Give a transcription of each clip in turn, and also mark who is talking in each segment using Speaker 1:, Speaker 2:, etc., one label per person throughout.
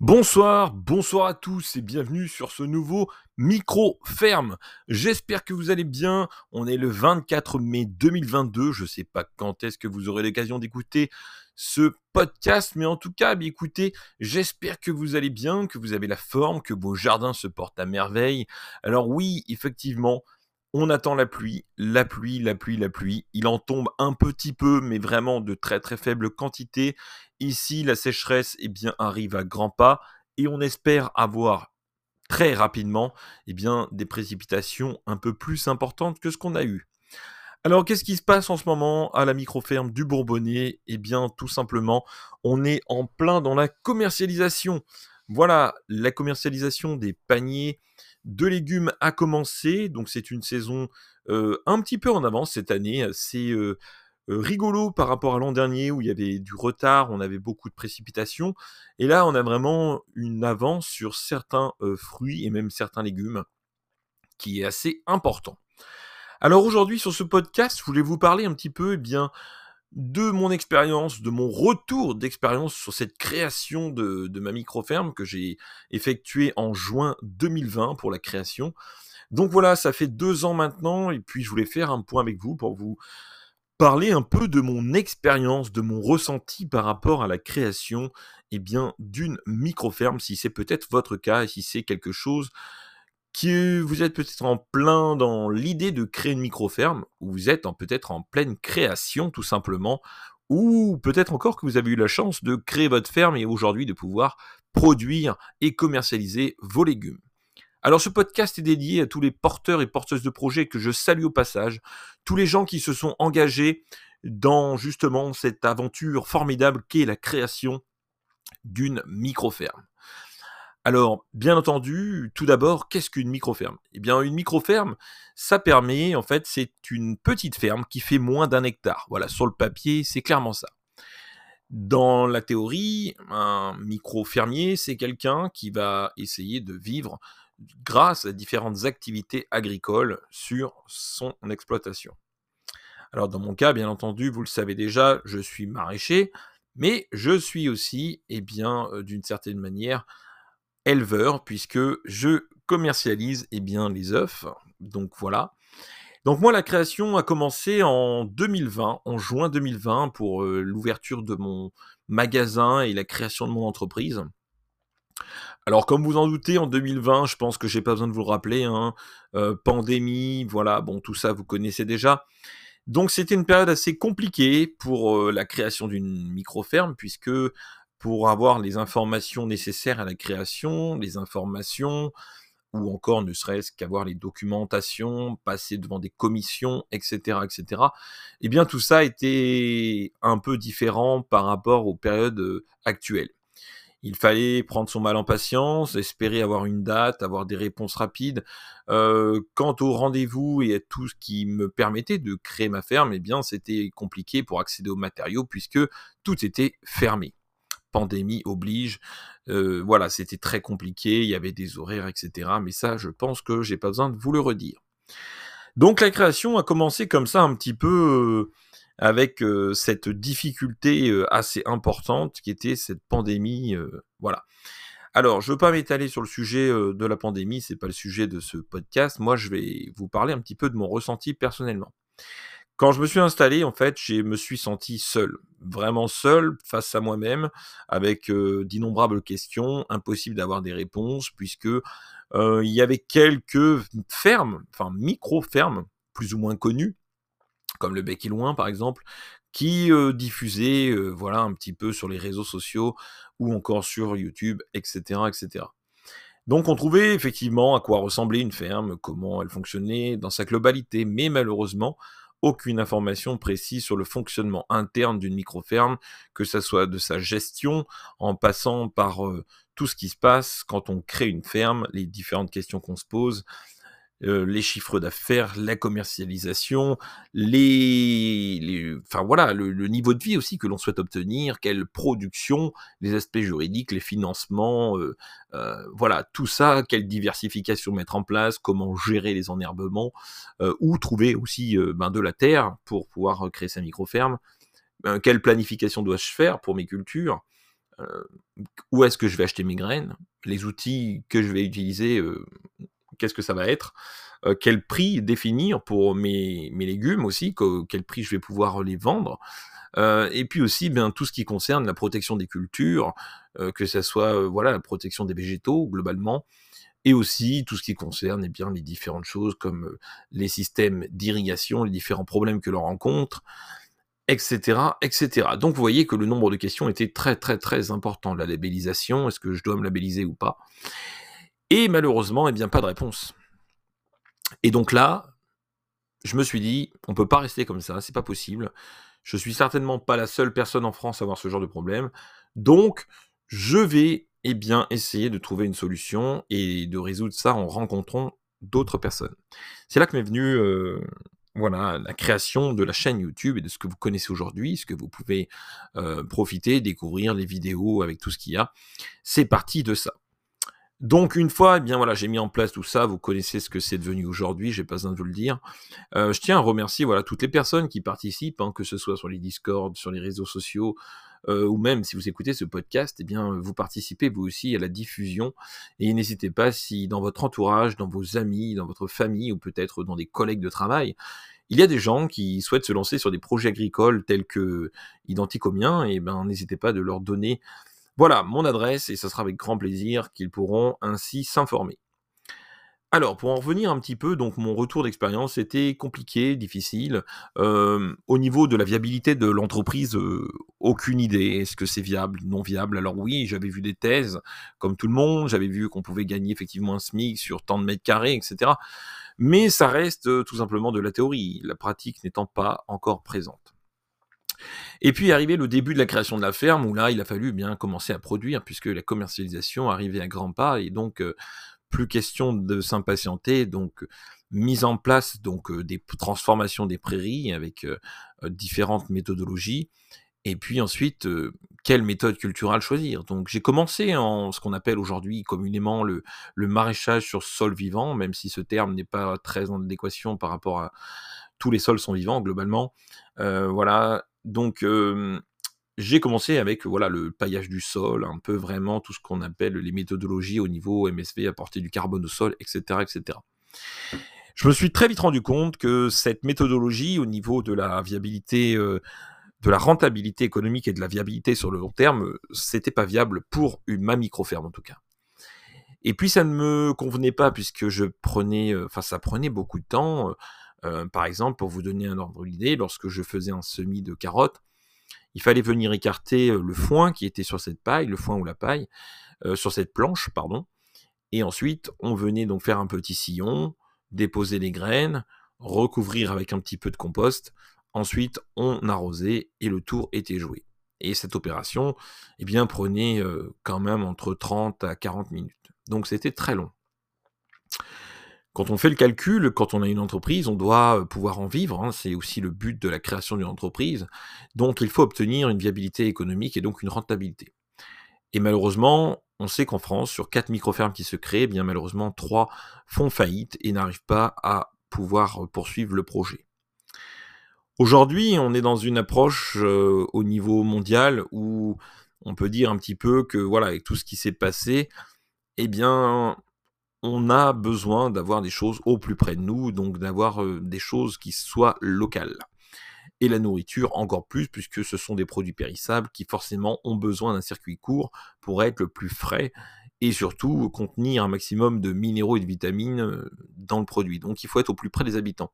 Speaker 1: Bonsoir, bonsoir à tous et bienvenue sur ce nouveau micro ferme. J'espère que vous allez bien. On est le 24 mai 2022. Je ne sais pas quand est-ce que vous aurez l'occasion d'écouter ce podcast, mais en tout cas, eh écoutez, j'espère que vous allez bien, que vous avez la forme, que vos jardins se portent à merveille. Alors oui, effectivement, on attend la pluie, la pluie, la pluie, la pluie. Il en tombe un petit peu, mais vraiment de très très faible quantité. Ici, la sécheresse eh bien, arrive à grands pas et on espère avoir très rapidement eh bien, des précipitations un peu plus importantes que ce qu'on a eu. Alors, qu'est-ce qui se passe en ce moment à la micro-ferme du Bourbonnais? Eh bien, tout simplement, on est en plein dans la commercialisation. Voilà, la commercialisation des paniers de légumes a commencé, donc c'est une saison un petit peu en avance cette année. C'est rigolo par rapport à l'an dernier où il y avait du retard, on avait beaucoup de précipitations. Et là, on a vraiment une avance sur certains fruits et même certains légumes qui est assez important. Alors aujourd'hui sur ce podcast, je voulais vous parler un petit peu eh bien, de mon expérience, de mon retour d'expérience sur cette création de, ma micro-ferme que j'ai effectuée en juin 2020 pour la création. Donc voilà, ça fait deux ans maintenant, et puis je voulais faire un point avec vous pour vous parler un peu de mon expérience, de mon ressenti par rapport à la création eh d'une micro-ferme, si c'est peut-être votre cas, et si c'est quelque chose que vous êtes peut-être en plein dans l'idée de créer une micro-ferme, ou vous êtes peut-être en pleine création tout simplement, ou peut-être encore que vous avez eu la chance de créer votre ferme et aujourd'hui de pouvoir produire et commercialiser vos légumes. Alors ce podcast est dédié à tous les porteurs et porteuses de projets que je salue au passage, tous les gens qui se sont engagés dans justement cette aventure formidable qu'est la création d'une micro-ferme. Alors, bien entendu, tout d'abord, qu'est-ce qu'une micro-ferme? Eh bien, une micro-ferme, ça permet, en fait, c'est une petite ferme qui fait moins d'un hectare. Voilà, sur le papier, c'est clairement ça. Dans la théorie, un micro-fermier, c'est quelqu'un qui va essayer de vivre grâce à différentes activités agricoles sur son exploitation. Alors dans mon cas, bien entendu, vous le savez déjà, je suis maraîcher, mais je suis aussi, eh bien, euh, d'une certaine manière, éleveur, puisque je commercialise eh bien, les œufs. Donc voilà. Donc moi, la création a commencé en 2020, en juin 2020, pour euh, l'ouverture de mon magasin et la création de mon entreprise. Alors, comme vous en doutez, en 2020, je pense que j'ai pas besoin de vous le rappeler, hein, euh, pandémie, voilà, bon, tout ça, vous connaissez déjà. Donc, c'était une période assez compliquée pour euh, la création d'une micro-ferme, puisque pour avoir les informations nécessaires à la création, les informations, ou encore ne serait-ce qu'avoir les documentations, passer devant des commissions, etc., etc. Eh bien, tout ça était un peu différent par rapport aux périodes euh, actuelles. Il fallait prendre son mal en patience, espérer avoir une date, avoir des réponses rapides. Euh, quant au rendez-vous et à tout ce qui me permettait de créer ma ferme, eh bien, c'était compliqué pour accéder aux matériaux puisque tout était fermé pandémie oblige. Voilà, c'était très compliqué, il y avait des horaires, etc. Mais ça, je pense que j'ai pas besoin de vous le redire. Donc la création a commencé comme ça un petit peu avec cette difficulté assez importante qui était cette pandémie. voilà. Alors, je ne veux pas m'étaler sur le sujet de la pandémie, c'est pas le sujet de ce podcast. Moi, je vais vous parler un petit peu de mon ressenti personnellement. Quand je me suis installé, en fait, je me suis senti seul, vraiment seul face à moi-même, avec d'innombrables questions, impossible d'avoir des réponses, puisque il y avait quelques fermes, enfin micro-fermes, plus ou moins connues, comme le Bec et Loin par exemple, qui diffusaient, voilà, un petit peu sur les réseaux sociaux ou encore sur YouTube, etc., etc. Donc on trouvait effectivement à quoi ressemblait une ferme, comment elle fonctionnait dans sa globalité, mais malheureusement, aucune information précise sur le fonctionnement interne d'une micro-ferme, que ce soit de sa gestion, en passant par euh, tout ce qui se passe quand on crée une ferme, les différentes questions qu'on se pose, euh, les chiffres d'affaires, la commercialisation, les, voilà, le, niveau de vie aussi que l'on souhaite obtenir, quelle production, les aspects juridiques, les financements, euh, euh, voilà, tout ça, quelle diversification mettre en place, comment gérer les enherbements, ou trouver aussi ben, de la terre pour pouvoir créer sa micro-ferme, ben, quelle planification dois-je faire pour mes cultures, où est-ce que je vais acheter mes graines, les outils que je vais utiliser, qu'est-ce que ça va être, quel prix définir pour mes, légumes aussi, quel prix je vais pouvoir les vendre, et puis aussi bien tout ce qui concerne la protection des cultures, que ce soit voilà la protection des végétaux globalement, et aussi tout ce qui concerne eh bien les différentes choses comme les systèmes d'irrigation, les différents problèmes que l'on rencontre, etc., etc. Donc vous voyez que le nombre de questions était très très très important. La labellisation, est-ce que je dois me labelliser ou pas? Et malheureusement, eh bien pas de réponse. Et donc là, je me suis dit, on peut pas rester comme ça, c'est pas possible. Je suis certainement pas la seule personne en France à avoir ce genre de problème. Donc, je vais eh bien essayer de trouver une solution et de résoudre ça en rencontrant d'autres personnes. C'est là que m'est venu euh, voilà, la création de la chaîne YouTube et de ce que vous connaissez aujourd'hui, ce que vous pouvez euh, profiter, découvrir les vidéos avec tout ce qu'il y a. C'est parti de ça. Donc une fois, eh bien voilà, j'ai mis en place tout ça. Vous connaissez ce que c'est devenu aujourd'hui. J'ai pas besoin de vous le dire. Euh, je tiens à remercier voilà toutes les personnes qui participent, hein, que ce soit sur les Discord, sur les réseaux sociaux, euh, ou même si vous écoutez ce podcast, eh bien vous participez vous aussi à la diffusion. Et n'hésitez pas si dans votre entourage, dans vos amis, dans votre famille, ou peut-être dans des collègues de travail, il y a des gens qui souhaitent se lancer sur des projets agricoles tels que identiques aux miens, et ben n'hésitez pas de leur donner voilà mon adresse et ce sera avec grand plaisir qu'ils pourront ainsi s'informer. Alors, pour en revenir un petit peu, donc mon retour d'expérience était compliqué, difficile. au niveau de la viabilité de l'entreprise, aucune idée. Est-ce que c'est viable, non viable? Alors oui, j'avais vu des thèses, comme tout le monde, j'avais vu qu'on pouvait gagner effectivement un SMIC sur tant de mètres carrés, etc. Mais ça reste tout simplement de la théorie, la pratique n'étant pas encore présente. Et puis arrivé le début de la création de la ferme, où là, il a fallu bien commencer à produire, puisque la commercialisation arrivait à grands pas, et donc euh, plus question de s'impatienter, donc mise en place donc euh, des transformations des prairies avec euh, différentes méthodologies, et puis ensuite, quelle méthode culturelle choisir? Donc j'ai commencé en ce qu'on appelle aujourd'hui communément le, le maraîchage sur sol vivant, même si ce terme n'est pas très en adéquation par rapport à tous les sols sont vivants globalement. voilà, donc j'ai commencé avec voilà le paillage du sol, un peu vraiment tout ce qu'on appelle les méthodologies au niveau MSV, apporter du carbone au sol, etc., etc. Je me suis très vite rendu compte que cette méthodologie au niveau de la viabilité, de la rentabilité économique et de la viabilité sur le long terme, c'était pas viable pour une, ma micro-ferme en tout cas. Et puis ça ne me convenait pas puisque je prenais, enfin ça prenait beaucoup de temps. Euh, par exemple, pour vous donner un ordre d'idée, lorsque je faisais un semis de carottes, il fallait venir écarter euh, le foin qui était sur cette paille, le foin ou la paille, euh, sur cette planche, pardon. Et ensuite, on venait donc faire un petit sillon, déposer les graines, recouvrir avec un petit peu de compost. Ensuite, on arrosait et le tour était joué. Et cette opération, eh bien, prenait quand même entre 30 à 40 minutes. Donc c'était très long. Quand on fait le calcul, quand on a une entreprise, on doit euh, pouvoir en vivre, hein, c'est aussi le but de la création d'une entreprise, donc il faut obtenir une viabilité économique et donc une rentabilité. Et malheureusement, on sait qu'en France, sur 4 micro-fermes qui se créent, eh bien malheureusement 3 font faillite et n'arrivent pas à pouvoir euh, poursuivre le projet. Aujourd'hui, on est dans une approche euh, au niveau mondial où on peut dire un petit peu que voilà, avec tout ce qui s'est passé, eh bien, on a besoin d'avoir des choses au plus près de nous, donc d'avoir des choses qui soient locales. Et la nourriture encore plus, puisque ce sont des produits périssables qui forcément ont besoin d'un circuit court pour être le plus frais et surtout contenir un maximum de minéraux et de vitamines dans le produit. Donc il faut être au plus près des habitants.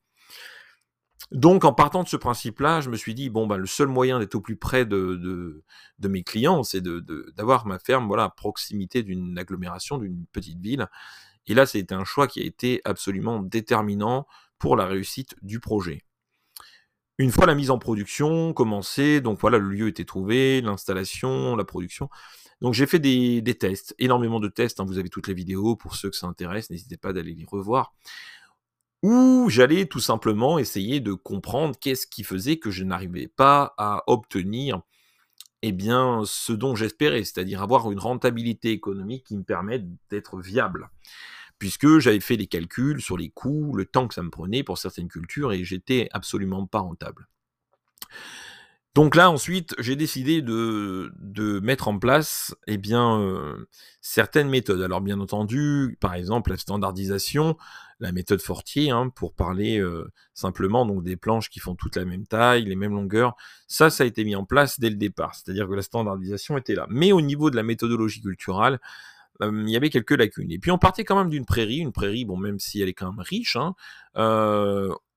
Speaker 1: Donc en partant de ce principe-là, je me suis dit, bon, bah, le seul moyen d'être au plus près de, de, mes clients, c'est d'avoir ma ferme voilà, à proximité d'une agglomération, d'une petite ville. Et là, c'était un choix qui a été absolument déterminant pour la réussite du projet. Une fois la mise en production commencée, donc voilà, le lieu était trouvé, l'installation, la production. Donc j'ai fait des, tests, énormément de tests, hein, vous avez toutes les vidéos, pour ceux que ça intéresse, n'hésitez pas d'aller les revoir. Où j'allais tout simplement essayer de comprendre qu'est-ce qui faisait que je n'arrivais pas à obtenir eh bien, ce dont j'espérais, c'est-à-dire avoir une rentabilité économique qui me permette d'être viable puisque j'avais fait les calculs sur les coûts, le temps que ça me prenait pour certaines cultures, et j'étais absolument pas rentable. Donc là, ensuite, j'ai décidé de, mettre en place eh bien, euh, certaines méthodes. Alors, bien entendu, par exemple, la standardisation, la méthode Fortier, hein, pour parler euh, simplement donc des planches qui font toutes la même taille, les mêmes longueurs. Ça, ça a été mis en place dès le départ. C'est-à-dire que la standardisation était là. Mais au niveau de la méthodologie culturelle, il y avait quelques lacunes. Et puis, on partait quand même d'une prairie. Une prairie, bon, même si elle est quand même riche, hein,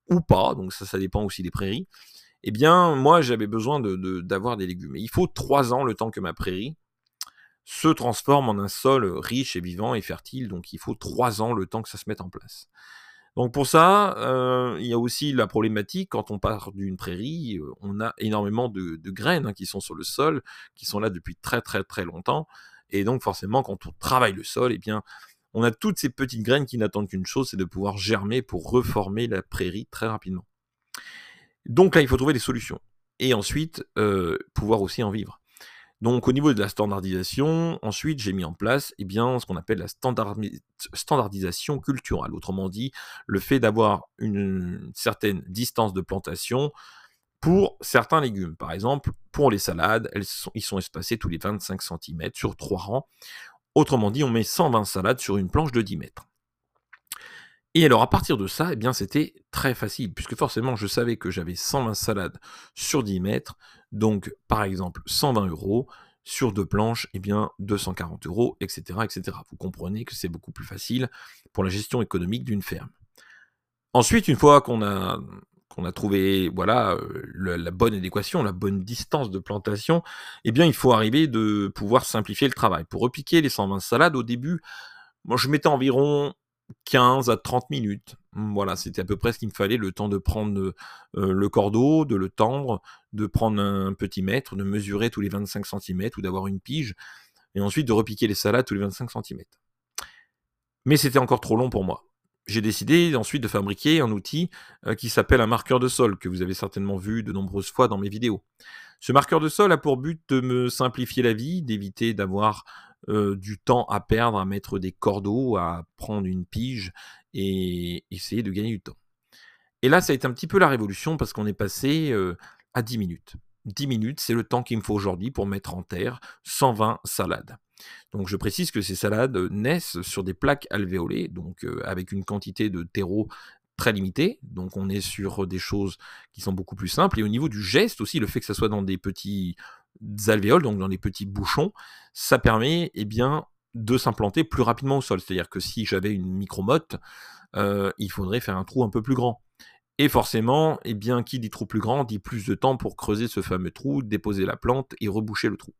Speaker 1: ou pas, donc ça, ça dépend aussi des prairies eh bien, moi, j'avais besoin d'avoir des légumes. il faut trois ans, le temps que ma prairie se transforme en un sol riche et vivant et fertile. Donc, il faut trois ans, le temps que ça se mette en place. Donc, pour ça, euh, il y a aussi la problématique, quand on part d'une prairie, euh, on a énormément de, graines hein, qui sont sur le sol, qui sont là depuis très, très, très longtemps. Et donc, forcément, quand on travaille le sol, eh bien, on a toutes ces petites graines qui n'attendent qu'une chose, c'est de pouvoir germer pour reformer la prairie très rapidement. Donc là, il faut trouver des solutions. Et ensuite, euh, pouvoir aussi en vivre. Donc au niveau de la standardisation, ensuite j'ai mis en place eh bien, ce qu'on appelle la standardisation culturelle. Autrement dit, le fait d'avoir une certaine distance de plantation pour certains légumes. Par exemple, pour les salades, ils sont espacés tous les 25 cm sur trois rangs. Autrement dit, on met 120 salades sur une planche de 10 mètres. Et alors à partir de ça, eh bien c'était très facile, puisque forcément je savais que j'avais 120 salades sur 10 mètres, donc par exemple 120 euros, sur deux planches, eh bien 240 euros, etc., etc. Vous comprenez que c'est beaucoup plus facile pour la gestion économique d'une ferme. Ensuite, une fois qu'on a, qu'on a trouvé voilà euh, la bonne adéquation, la bonne distance de plantation, eh bien il faut arriver de pouvoir simplifier le travail. Pour repiquer les 120 salades, au début, moi je mettais environ 15 à 30 minutes. Mmh, voilà, c'était à peu près ce qu'il me fallait, le temps de prendre euh, le cordeau, de le tendre, de prendre un petit mètre, de mesurer tous les 25 cm ou d'avoir une pige, et ensuite de repiquer les salades tous les 25 cm. Mais c'était encore trop long pour moi. J'ai décidé ensuite de fabriquer un outil euh, qui s'appelle un marqueur de sol, que vous avez certainement vu de nombreuses fois dans mes vidéos. Ce marqueur de sol a pour but de me simplifier la vie, d'éviter d'avoir euh, du temps à perdre à mettre des cordeaux, à prendre une pige et essayer de gagner du temps. Et là, ça a été un petit peu la révolution parce qu'on est passé euh, à 10 minutes. 10 minutes, c'est le temps qu'il me faut aujourd'hui pour mettre en terre 120 salades. Donc je précise que ces salades naissent sur des plaques alvéolées, donc euh, avec une quantité de terreau très limitée. Donc on est sur des choses qui sont beaucoup plus simples. Et au niveau du geste aussi, le fait que ça soit dans des petits alvéoles, donc dans des petits bouchons, ça permet eh bien, de s'implanter plus rapidement au sol. C'est-à-dire que si j'avais une micromotte, euh, il faudrait faire un trou un peu plus grand. Et forcément, eh bien, qui dit trou plus grand dit plus de temps pour creuser ce fameux trou, déposer la plante et reboucher le trou.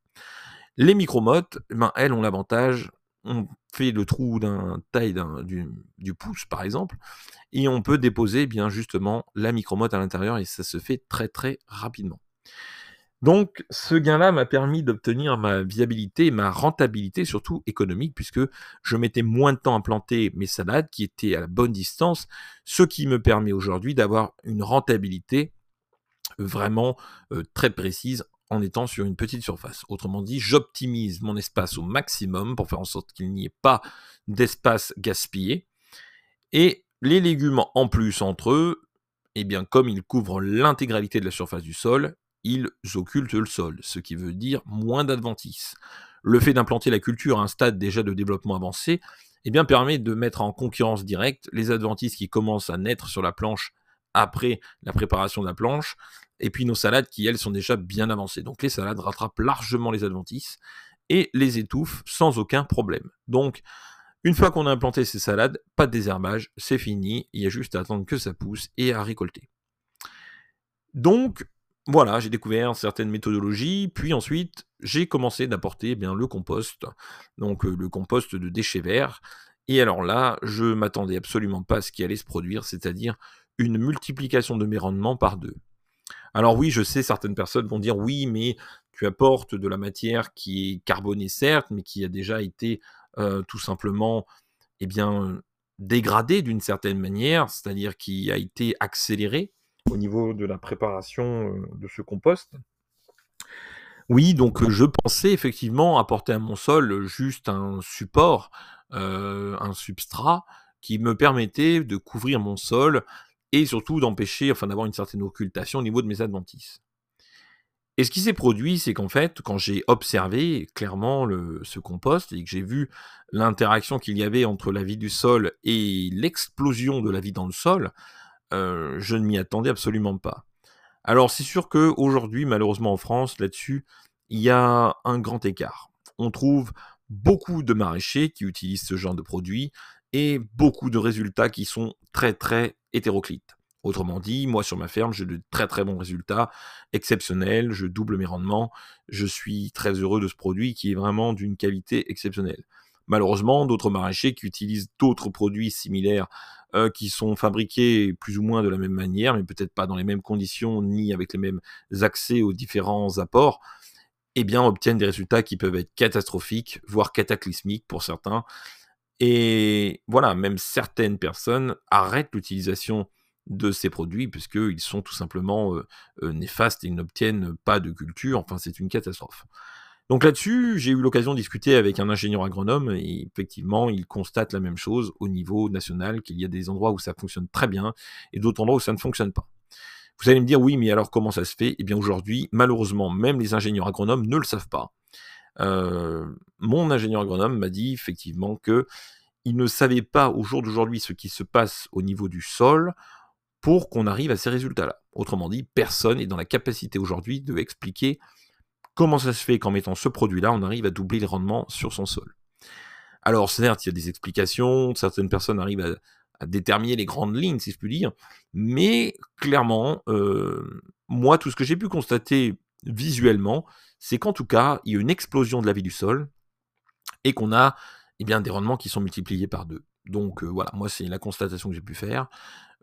Speaker 1: Les micromottes, eh ben, elles ont l'avantage, on fait le trou d'un taille du, pouce par exemple, et on peut déposer eh bien justement la micromotte à l'intérieur et ça se fait très très rapidement. Donc, ce gain-là m'a permis d'obtenir ma viabilité, ma rentabilité, surtout économique, puisque je mettais moins de temps à planter mes salades qui étaient à la bonne distance, ce qui me permet aujourd'hui d'avoir une rentabilité vraiment euh, très précise en étant sur une petite surface. Autrement dit, j'optimise mon espace au maximum pour faire en sorte qu'il n'y ait pas d'espace gaspillé. Et les légumes en plus entre eux, eh bien, comme ils couvrent l'intégralité de la surface du sol, ils occultent le sol, ce qui veut dire moins d'adventices. Le fait d'implanter la culture à un stade déjà de développement avancé eh bien, permet de mettre en concurrence directe les adventices qui commencent à naître sur la planche après la préparation de la planche, et puis nos salades qui, elles, sont déjà bien avancées. Donc les salades rattrapent largement les adventices et les étouffent sans aucun problème. Donc, une fois qu'on a implanté ces salades, pas de désherbage, c'est fini, il y a juste à attendre que ça pousse et à récolter. Donc, voilà, j'ai découvert certaines méthodologies, puis ensuite j'ai commencé d'apporter eh le compost, donc euh, le compost de déchets verts. Et alors là, je m'attendais absolument pas à ce qui allait se produire, c'est-à-dire une multiplication de mes rendements par deux. Alors oui, je sais, certaines personnes vont dire oui, mais tu apportes de la matière qui est carbonée certes, mais qui a déjà été euh, tout simplement, eh bien, dégradée d'une certaine manière, c'est-à-dire qui a été accélérée au niveau de la préparation euh, de ce compost. Oui, donc je pensais effectivement apporter à mon sol juste un support, euh, un substrat qui me permettait de couvrir mon sol et surtout d'empêcher, enfin d'avoir une certaine occultation au niveau de mes adventices. Et ce qui s'est produit, c'est qu'en fait, quand j'ai observé clairement le, ce compost et que j'ai vu l'interaction qu'il y avait entre la vie du sol et l'explosion de la vie dans le sol, euh, je ne m'y attendais absolument pas. Alors c'est sûr qu'aujourd'hui, malheureusement en France, là-dessus, il y a un grand écart. On trouve beaucoup de maraîchers qui utilisent ce genre de produits et beaucoup de résultats qui sont très très hétéroclites. Autrement dit, moi sur ma ferme, j'ai de très très bons résultats, exceptionnels, je double mes rendements, je suis très heureux de ce produit qui est vraiment d'une qualité exceptionnelle. Malheureusement, d'autres maraîchers qui utilisent d'autres produits similaires euh, qui sont fabriqués plus ou moins de la même manière, mais peut-être pas dans les mêmes conditions ni avec les mêmes accès aux différents apports, eh bien obtiennent des résultats qui peuvent être catastrophiques, voire cataclysmiques pour certains. Et voilà, même certaines personnes arrêtent l'utilisation de ces produits puisqu'ils sont tout simplement néfastes et ils n'obtiennent pas de culture. Enfin, c'est une catastrophe. Donc là-dessus, j'ai eu l'occasion de discuter avec un ingénieur agronome et effectivement, il constate la même chose au niveau national, qu'il y a des endroits où ça fonctionne très bien et d'autres endroits où ça ne fonctionne pas. Vous allez me dire, oui, mais alors comment ça se fait? Eh bien aujourd'hui, malheureusement, même les ingénieurs agronomes ne le savent pas. Euh, mon ingénieur agronome m'a dit effectivement que il ne savait pas au jour d'aujourd'hui ce qui se passe au niveau du sol pour qu'on arrive à ces résultats-là. Autrement dit, personne n'est dans la capacité aujourd'hui de expliquer comment ça se fait qu'en mettant ce produit-là, on arrive à doubler les rendements sur son sol. Alors certes, il y a des explications, certaines personnes arrivent à, déterminer les grandes lignes, si je puis dire, mais clairement, euh, moi, tout ce que j'ai pu constater visuellement, c'est qu'en tout cas, il y a une explosion de la vie du sol et qu'on a eh bien, des rendements qui sont multipliés par deux. Donc euh, voilà, moi c'est la constatation que j'ai pu faire.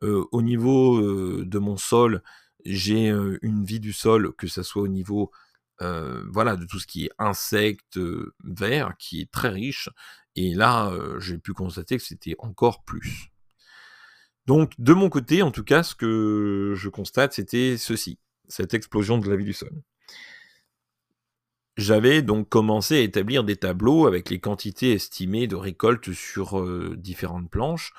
Speaker 1: Euh, au niveau euh, de mon sol, j'ai une vie du sol, que ce soit au niveau voilà, de tout ce qui est insectes, verts, qui est très riche. Et là, j'ai pu constater que c'était encore plus. Donc, de mon côté, en tout cas, ce que je constate, c'était ceci, cette explosion de la vie du sol. J'avais donc commencé à établir des tableaux avec les quantités estimées de récolte sur euh, différentes planches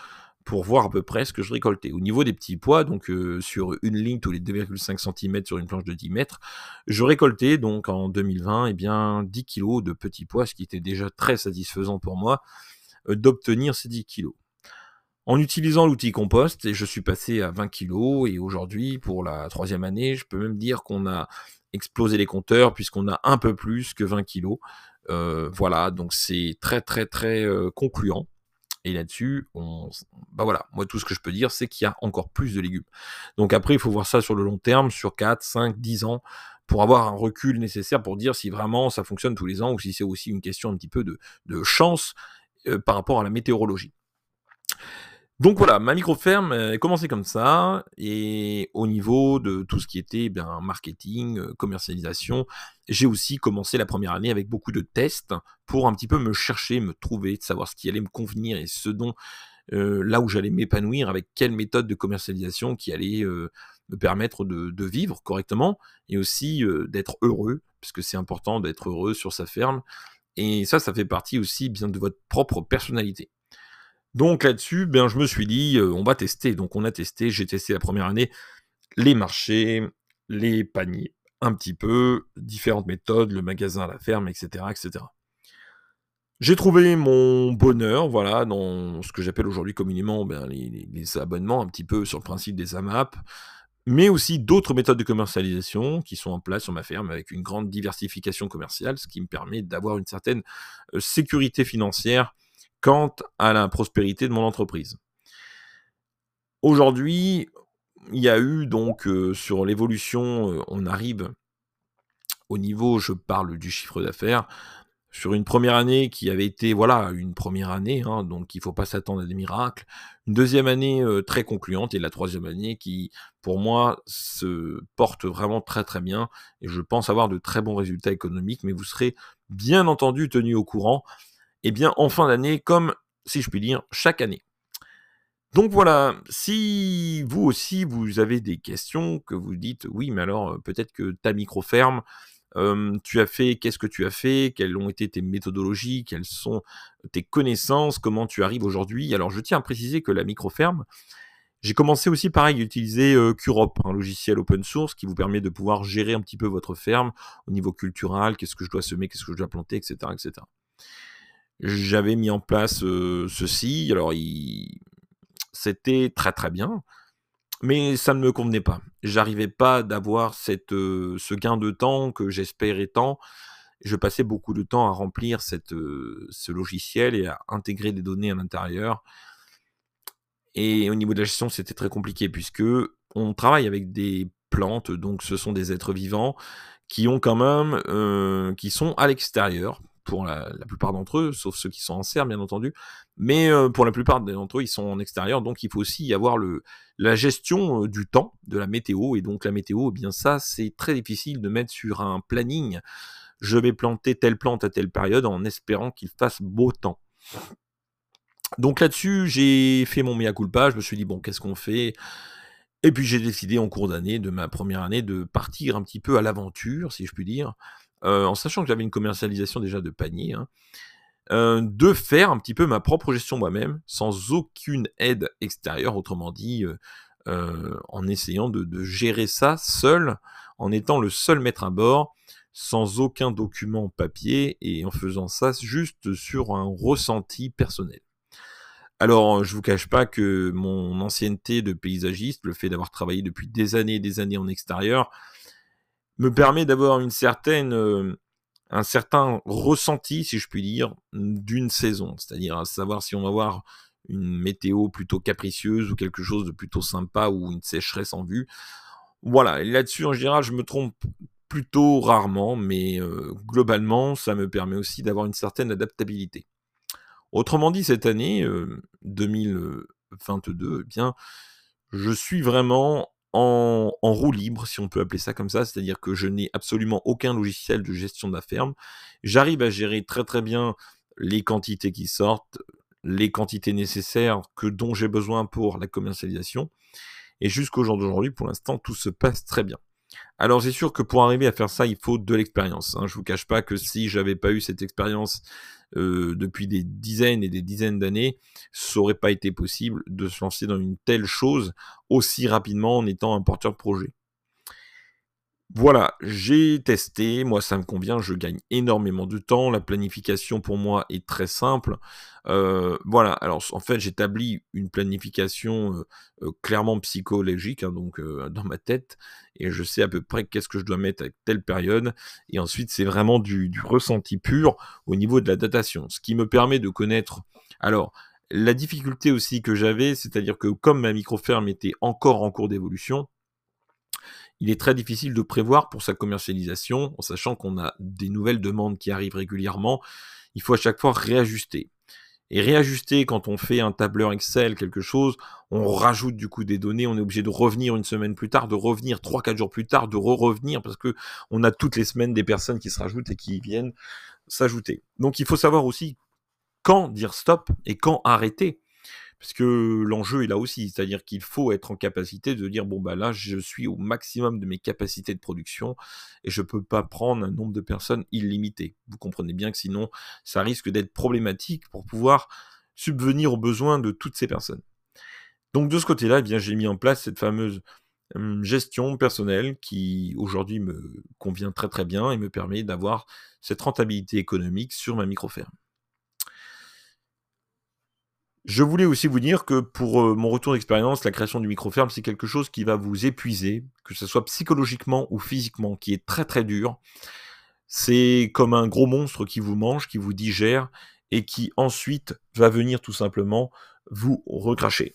Speaker 1: pour voir à peu près ce que je récoltais. Au niveau des petits pois, donc euh, sur une ligne tous les 2,5 cm sur une planche de 10 mètres, je récoltais donc en 2020 eh bien, 10 kg de petits pois, ce qui était déjà très satisfaisant pour moi euh, d'obtenir ces 10 kg. En utilisant l'outil compost, je suis passé à 20 kg et aujourd'hui, pour la troisième année, je peux même dire qu'on a exploser les compteurs puisqu'on a un peu plus que 20 kilos. Euh, voilà, donc c'est très très très euh, concluant. Et là-dessus, on, bah voilà, moi tout ce que je peux dire, c'est qu'il y a encore plus de légumes. Donc après, il faut voir ça sur le long terme, sur 4, 5, 10 ans, pour avoir un recul nécessaire pour dire si vraiment ça fonctionne tous les ans ou si c'est aussi une question un petit peu de, chance euh, par rapport à la météorologie. Donc voilà, ma micro-ferme est commencé comme ça, et au niveau de tout ce qui était bien, marketing, euh, commercialisation, j'ai aussi commencé la première année avec beaucoup de tests pour un petit peu me chercher, me trouver, savoir ce qui allait me convenir et ce dont, euh, là où j'allais m'épanouir, avec quelle méthode de commercialisation qui allait euh, me permettre de, vivre correctement et aussi d'être heureux, puisque c'est important d'être heureux sur sa ferme. Et ça, ça fait partie aussi bien de votre propre personnalité. Donc là-dessus, ben, je me suis dit, euh, on va tester. Donc on a testé, j'ai testé la première année les marchés, les paniers, un petit peu, différentes méthodes, le magasin à la ferme, etc. etc. J'ai trouvé mon bonheur, voilà, dans ce que j'appelle aujourd'hui communément ben, les, abonnements, un petit peu sur le principe des AMAP, mais aussi d'autres méthodes de commercialisation qui sont en place sur ma ferme avec une grande diversification commerciale, ce qui me permet d'avoir une certaine euh, sécurité financière quant à la prospérité de mon entreprise. Aujourd'hui, il y a eu donc euh, sur l'évolution, euh, on arrive au niveau, je parle du chiffre d'affaires, sur une première année qui avait été, voilà, une première année, hein, donc il ne faut pas s'attendre à des miracles. Une deuxième année euh, très concluante et la troisième année qui, pour moi, se porte vraiment très très bien et je pense avoir de très bons résultats économiques, mais vous serez bien entendu tenu au courant eh bien en fin d'année, comme si je puis dire, chaque année. Donc voilà, si vous aussi vous avez des questions, que vous dites oui, mais alors euh, peut-être que ta micro-ferme, euh, tu as fait, qu'est-ce que tu as fait, quelles ont été tes méthodologies, quelles sont tes connaissances, comment tu arrives aujourd'hui? Alors je tiens à préciser que la micro-ferme, J'ai commencé aussi pareil à utiliser euh, Curop, un logiciel open source qui vous permet de pouvoir gérer un petit peu votre ferme au niveau culturel, qu'est-ce que je dois semer, qu'est-ce que je dois planter, etc. etc. J'avais mis en place euh, ceci, alors c'était très très bien, mais ça ne me convenait pas. J'arrivais pas d'avoir euh, ce gain de temps que j'espérais tant. Je passais beaucoup de temps à remplir cette, ce logiciel et à intégrer des données à l'intérieur. Et au niveau de la gestion, c'était très compliqué puisque on travaille avec des plantes, donc ce sont des êtres vivants qui ont quand même, euh, qui sont à l'extérieur pour la, plupart d'entre eux, sauf ceux qui sont en serre, bien entendu. Mais euh, pour la plupart d'entre eux, ils sont en extérieur, donc il faut aussi y avoir la gestion euh, du temps, de la météo. Et donc la météo, eh bien ça, c'est très difficile de mettre sur un planning. Je vais planter telle plante à telle période en espérant qu'il fasse beau temps. Donc là-dessus, j'ai fait mon mea culpa, je me suis dit, bon, qu'est-ce qu'on fait? Et puis j'ai décidé en cours d'année, de ma première année, de partir un petit peu à l'aventure, si je puis dire, euh, en sachant que j'avais une commercialisation déjà de panier, hein, euh, de faire un petit peu ma propre gestion moi-même, sans aucune aide extérieure, autrement dit, euh, en essayant de, gérer ça seul, en étant le seul maître à bord, sans aucun document papier, et en faisant ça juste sur un ressenti personnel. Alors, je vous cache pas que mon ancienneté de paysagiste, le fait d'avoir travaillé depuis des années et des années en extérieur, me permet d'avoir une certaine, euh, un certain ressenti, si je puis dire, d'une saison. C'est-à-dire à savoir si on va avoir une météo plutôt capricieuse ou quelque chose de plutôt sympa ou une sécheresse en vue. Voilà, là-dessus, en général, je me trompe plutôt rarement, mais euh, globalement, ça me permet aussi d'avoir une certaine adaptabilité. Autrement dit, cette année 2022, eh bien, je suis vraiment en, roue libre, si on peut appeler ça comme ça, c'est-à-dire que je n'ai absolument aucun logiciel de gestion de la ferme. J'arrive à gérer très très bien les quantités qui sortent, les quantités nécessaires que dont j'ai besoin pour la commercialisation. Et jusqu'au jour d'aujourd'hui, pour l'instant, tout se passe très bien. Alors c'est sûr que pour arriver à faire ça, il faut de l'expérience. Hein. Je vous cache pas que si j'avais pas eu cette expérience euh, depuis des dizaines et des dizaines d'années, ça aurait pas été possible de se lancer dans une telle chose aussi rapidement en étant un porteur de projet. Voilà, j'ai testé, moi ça me convient, je gagne énormément de temps, la planification pour moi est très simple. Euh, voilà, alors en fait j'établis une planification clairement psychologique, hein, donc dans ma tête, et je sais à peu près qu'est-ce que je dois mettre à telle période, et ensuite c'est vraiment du, du ressenti pur au niveau de la datation, ce qui me permet de connaître... Alors, la difficulté aussi que j'avais, c'est-à-dire que comme ma micro-ferme était encore en cours d'évolution, il est très difficile de prévoir pour sa commercialisation, en sachant qu'on a des nouvelles demandes qui arrivent régulièrement. Il faut à chaque fois réajuster. Et réajuster quand on fait un tableur Excel, quelque chose, on rajoute du coup des données, on est obligé de revenir une semaine plus tard, de revenir 3-4 jours plus tard, de re-revenir, parce que on a toutes les semaines des personnes qui se rajoutent et qui viennent s'ajouter. Donc il faut savoir aussi quand dire stop et quand arrêter. Parce que l'enjeu est là aussi, c'est-à-dire qu'il faut être en capacité de dire bon bah là je suis au maximum de mes capacités de production et je peux pas prendre un nombre de personnes illimité. Vous comprenez bien que sinon ça risque d'être problématique pour pouvoir subvenir aux besoins de toutes ces personnes. Donc de ce côté-là, eh bien j'ai mis en place cette fameuse gestion personnelle qui aujourd'hui me convient très très bien et me permet d'avoir cette rentabilité économique sur ma micro-ferme. Je voulais aussi vous dire que pour euh, mon retour d'expérience, la création du micro-ferme, c'est quelque chose qui va vous épuiser, que ce soit psychologiquement ou physiquement, qui est très très dur. C'est comme un gros monstre qui vous mange, qui vous digère, et qui ensuite va venir tout simplement vous recracher.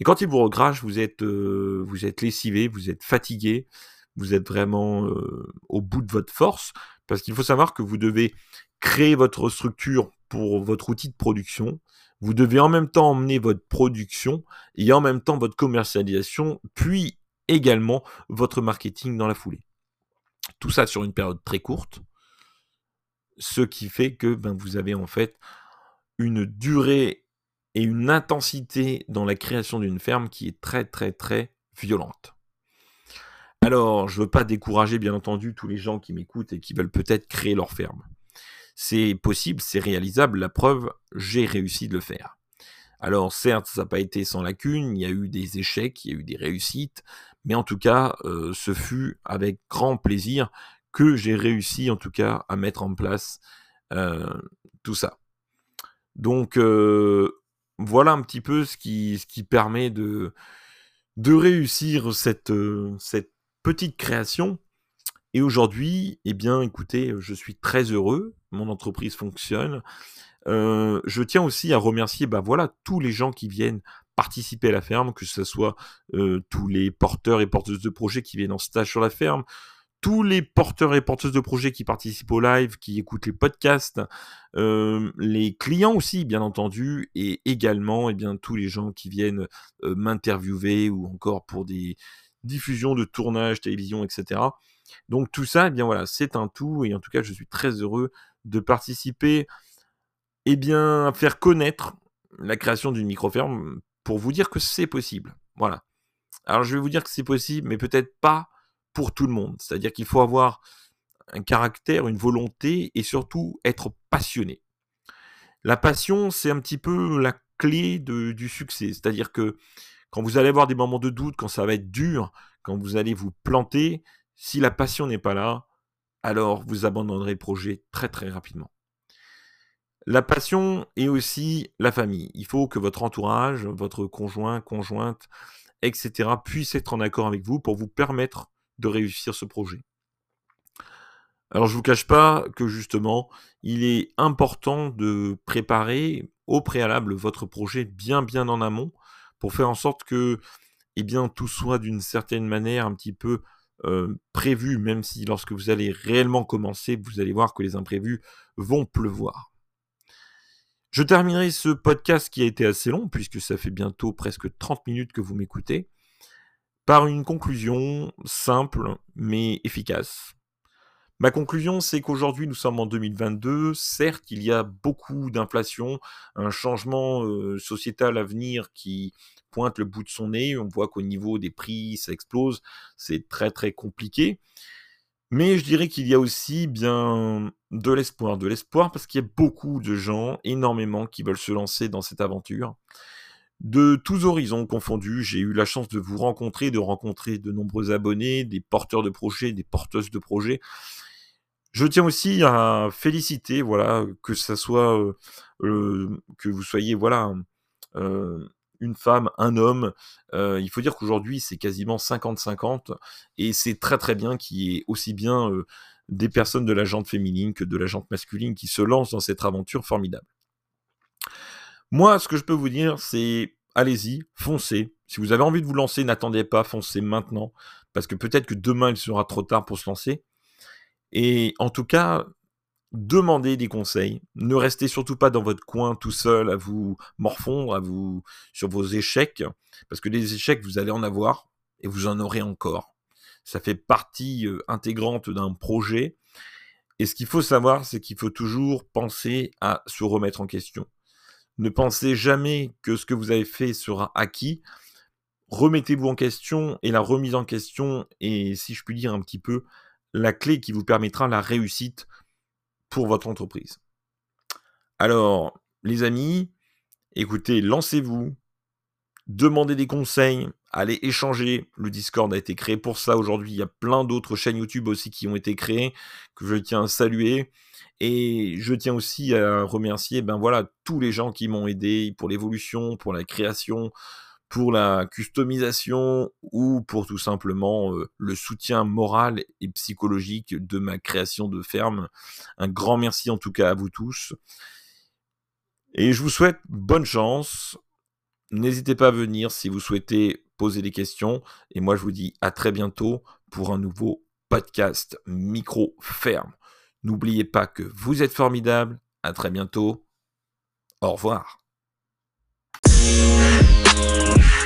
Speaker 1: Et quand il vous recrache, vous êtes, euh, vous êtes lessivé, vous êtes fatigué, vous êtes vraiment euh, au bout de votre force, parce qu'il faut savoir que vous devez créer votre structure pour votre outil de production, vous devez en même temps emmener votre production et en même temps votre commercialisation, puis également votre marketing dans la foulée. Tout ça sur une période très courte, ce qui fait que ben, vous avez en fait une durée et une intensité dans la création d'une ferme qui est très très très violente. Alors, je ne veux pas décourager bien entendu tous les gens qui m'écoutent et qui veulent peut-être créer leur ferme. C'est possible, c'est réalisable, la preuve, j'ai réussi de le faire. Alors certes, ça n'a pas été sans lacune, il y a eu des échecs, il y a eu des réussites, mais en tout cas, euh, ce fut avec grand plaisir que j'ai réussi en tout cas à mettre en place euh, tout ça. Donc euh, voilà un petit peu ce qui, permet de, de réussir cette, cette petite création. Et aujourd'hui, eh bien, écoutez, je suis très heureux, mon entreprise fonctionne. je tiens aussi à remercier, ben voilà, tous les gens qui viennent participer à la ferme, que ce soit tous les porteurs et porteuses de projets qui viennent en stage sur la ferme, tous les porteurs et porteuses de projets qui participent au live, qui écoutent les podcasts, les clients aussi, bien entendu, et également, eh bien, tous les gens qui viennent m'interviewer ou encore pour des diffusions de tournage, télévision, etc. Donc tout ça, eh bien voilà, c'est un tout, et en tout cas, je suis très heureux de participer, eh bien, faire connaître la création d'une micro-ferme pour vous dire que c'est possible. Voilà. Alors je vais vous dire que c'est possible, mais peut-être pas pour tout le monde. C'est-à-dire qu'il faut avoir un caractère, une volonté et surtout être passionné. La passion, c'est un petit peu la clé du succès. C'est-à-dire que quand vous allez avoir des moments de doute, quand ça va être dur, quand vous allez vous planter, si la passion n'est pas là, alors vous abandonnerez le projet très très rapidement. La passion est aussi la famille. Il faut que votre entourage, votre conjoint, conjointe, etc., puisse être en accord avec vous pour vous permettre de réussir ce projet. Alors je ne vous cache pas que justement, il est important de préparer au préalable votre projet bien bien en amont pour faire en sorte que eh bien, tout soit d'une certaine manière un petit peu euh, prévu, même si lorsque vous allez réellement commencer, vous allez voir que les imprévus vont pleuvoir. Je terminerai ce podcast qui a été assez long, puisque ça fait bientôt presque 30 minutes que vous m'écoutez, par une conclusion simple mais efficace. Ma conclusion, c'est qu'aujourd'hui, nous sommes en 2022. Certes, il y a beaucoup d'inflation, un changement euh, sociétal à venir qui pointe le bout de son nez. On voit qu'au niveau des prix, ça explose. C'est très, très compliqué. Mais je dirais qu'il y a aussi bien de l'espoir, de l'espoir parce qu'il y a beaucoup de gens, énormément, qui veulent se lancer dans cette aventure. De tous horizons confondus, j'ai eu la chance de vous rencontrer, de rencontrer de nombreux abonnés, des porteurs de projets, des porteuses de projets. Je tiens aussi à féliciter, voilà, que ça soit euh, que vous soyez, voilà, euh, une femme, un homme. Euh, il faut dire qu'aujourd'hui, c'est quasiment 50-50, et c'est très très bien qu'il y ait aussi bien des personnes de la jante féminine que de la jante masculine qui se lancent dans cette aventure formidable. Moi, ce que je peux vous dire, c'est allez-y, foncez. Si vous avez envie de vous lancer, n'attendez pas, foncez maintenant, parce que peut-être que demain, il sera trop tard pour se lancer. Et en tout cas, demandez des conseils. Ne restez surtout pas dans votre coin tout seul à vous morfondre, à vous sur vos échecs, parce que des échecs, vous allez en avoir et vous en aurez encore. Ça fait partie euh, intégrante d'un projet. Et ce qu'il faut savoir, c'est qu'il faut toujours penser à se remettre en question. Ne pensez jamais que ce que vous avez fait sera acquis. Remettez-vous en question et la remise en question est, si je puis dire un petit peu, la clé qui vous permettra la réussite pour votre entreprise. Alors, les amis, écoutez, lancez-vous, demandez des conseils, allez échanger. Le Discord a été créé pour ça aujourd'hui. Il y a plein d'autres chaînes YouTube aussi qui ont été créées, que je tiens à saluer. Et je tiens aussi à remercier ben voilà, tous les gens qui m'ont aidé pour l'évolution, pour la création, pour la customisation ou pour tout simplement euh, le soutien moral et psychologique de ma création de ferme. Un grand merci en tout cas à vous tous. Et je vous souhaite bonne chance. N'hésitez pas à venir si vous souhaitez poser des questions. Et moi, je vous dis à très bientôt pour un nouveau podcast Micro Ferme. N'oubliez pas que vous êtes formidable. À très bientôt. Au revoir. Yeah.